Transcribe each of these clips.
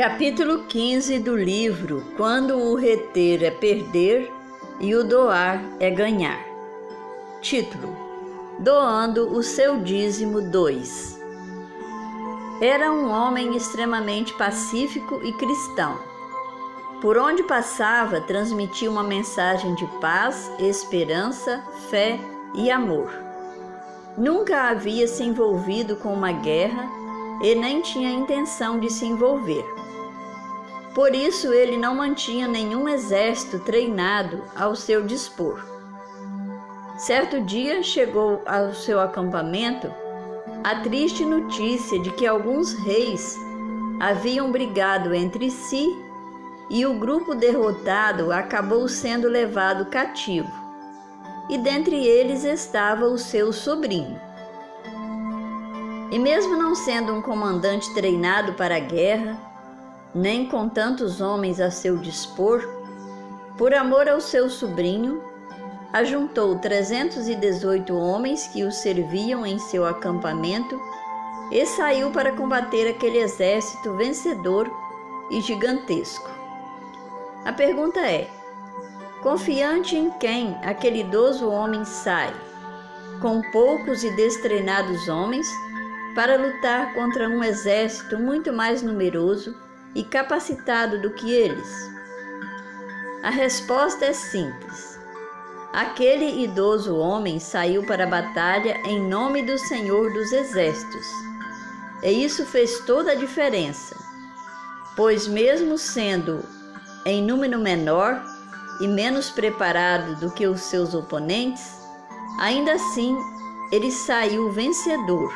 Capítulo 15 do livro Quando o reter é perder e o doar é ganhar. Título: Doando o seu dízimo 2. Era um homem extremamente pacífico e cristão. Por onde passava, transmitia uma mensagem de paz, esperança, fé e amor. Nunca havia se envolvido com uma guerra e nem tinha intenção de se envolver. Por isso ele não mantinha nenhum exército treinado ao seu dispor. Certo dia chegou ao seu acampamento a triste notícia de que alguns reis haviam brigado entre si e o grupo derrotado acabou sendo levado cativo. E dentre eles estava o seu sobrinho. E mesmo não sendo um comandante treinado para a guerra, nem com tantos homens a seu dispor, por amor ao seu sobrinho, ajuntou 318 homens que o serviam em seu acampamento e saiu para combater aquele exército vencedor e gigantesco. A pergunta é: confiante em quem aquele idoso homem sai, com poucos e destreinados homens, para lutar contra um exército muito mais numeroso e capacitado do que eles? A resposta é simples. Aquele idoso homem saiu para a batalha em nome do Senhor dos Exércitos. E isso fez toda a diferença, pois, mesmo sendo em número menor e menos preparado do que os seus oponentes, ainda assim ele saiu vencedor,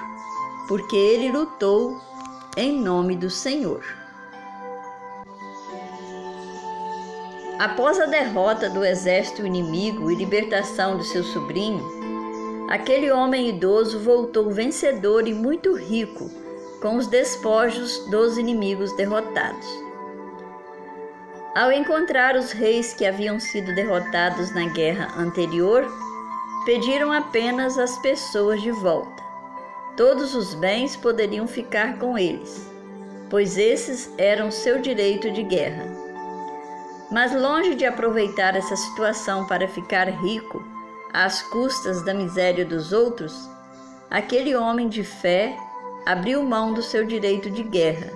porque ele lutou em nome do Senhor. Após a derrota do exército inimigo e libertação de seu sobrinho, aquele homem idoso voltou vencedor e muito rico com os despojos dos inimigos derrotados. Ao encontrar os reis que haviam sido derrotados na guerra anterior, pediram apenas as pessoas de volta. Todos os bens poderiam ficar com eles, pois esses eram seu direito de guerra. Mas longe de aproveitar essa situação para ficar rico às custas da miséria dos outros, aquele homem de fé abriu mão do seu direito de guerra,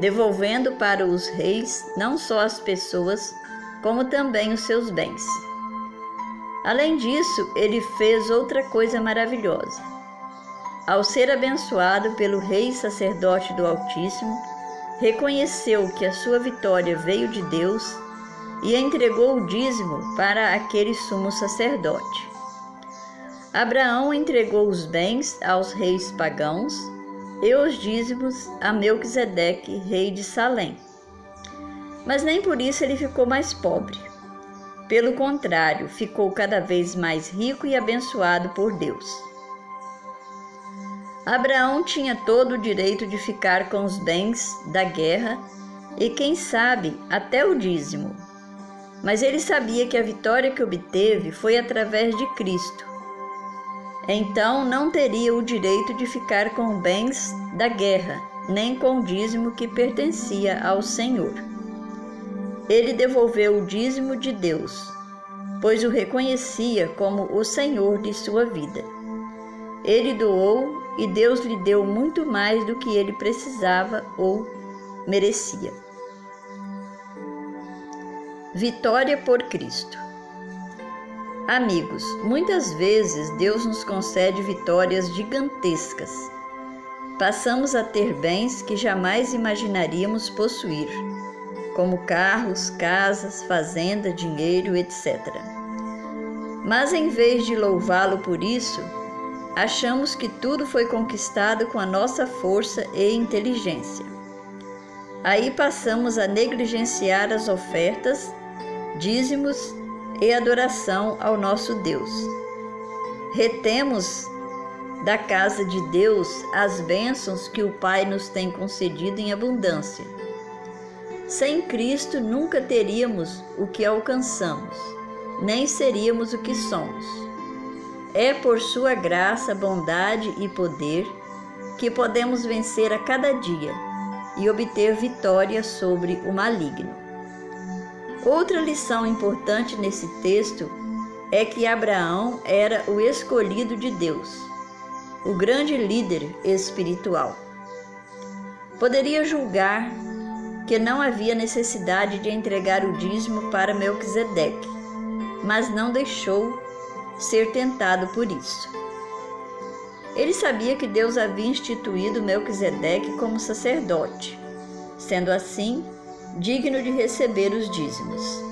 devolvendo para os reis não só as pessoas, como também os seus bens. Além disso, ele fez outra coisa maravilhosa. Ao ser abençoado pelo rei sacerdote do Altíssimo, reconheceu que a sua vitória veio de Deus e entregou o dízimo para aquele sumo sacerdote. Abraão entregou os bens aos reis pagãos e os dízimos a Melquisedeque, rei de Salém. Mas nem por isso ele ficou mais pobre. Pelo contrário, ficou cada vez mais rico e abençoado por Deus. Abraão tinha todo o direito de ficar com os bens da guerra e, quem sabe, até o dízimo, mas ele sabia que a vitória que obteve foi através de Cristo. Então não teria o direito de ficar com bens da guerra, nem com o dízimo que pertencia ao Senhor. Ele devolveu o dízimo de Deus, pois o reconhecia como o Senhor de sua vida. Ele doou e Deus lhe deu muito mais do que ele precisava ou merecia. Vitória por Cristo. Amigos, muitas vezes Deus nos concede vitórias gigantescas. Passamos a ter bens que jamais imaginaríamos possuir, como carros, casas, fazenda, dinheiro, etc. Mas em vez de louvá-lo por isso, achamos que tudo foi conquistado com a nossa força e inteligência. Aí passamos a negligenciar as ofertas dízimos e adoração ao nosso Deus. Retemos da casa de Deus as bênçãos que o Pai nos tem concedido em abundância. Sem Cristo nunca teríamos o que alcançamos, nem seríamos o que somos. É por Sua graça, bondade e poder que podemos vencer a cada dia e obter vitória sobre o maligno. Outra lição importante nesse texto é que Abraão era o escolhido de Deus, o grande líder espiritual. Poderia julgar que não havia necessidade de entregar o dízimo para Melquisedeque, mas não deixou ser tentado por isso. Ele sabia que Deus havia instituído Melquisedeque como sacerdote, sendo assim digno de receber os dízimos.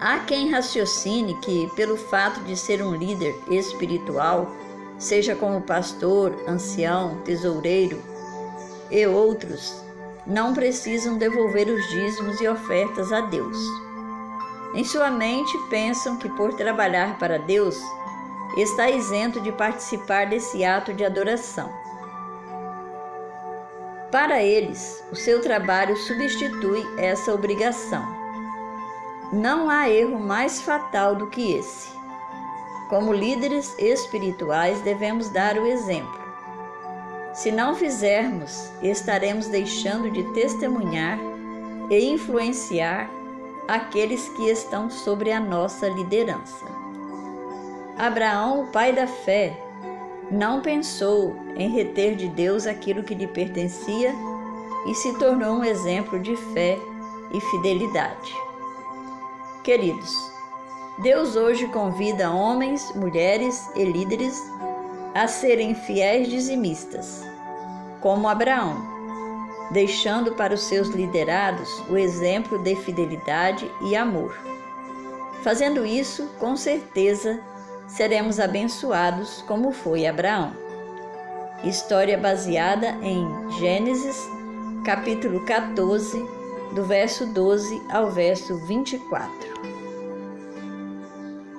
Há quem raciocine que, pelo fato de ser um líder espiritual, seja como pastor, ancião, tesoureiro e outros, não precisam devolver os dízimos e ofertas a Deus. Em sua mente pensam que por trabalhar para Deus está isento de participar desse ato de adoração. Para eles, o seu trabalho substitui essa obrigação. Não há erro mais fatal do que esse. Como líderes espirituais, devemos dar o exemplo. Se não fizermos, estaremos deixando de testemunhar e influenciar aqueles que estão sobre a nossa liderança. Abraão, o pai da fé, não pensou em reter de Deus aquilo que lhe pertencia e se tornou um exemplo de fé e fidelidade. Queridos, Deus hoje convida homens, mulheres e líderes a serem fiéis dizimistas, como Abraão, deixando para os seus liderados o exemplo de fidelidade e amor. Fazendo isso, com certeza, seremos abençoados como foi Abraão. História baseada em Gênesis, capítulo 14, do verso 12 ao verso 24.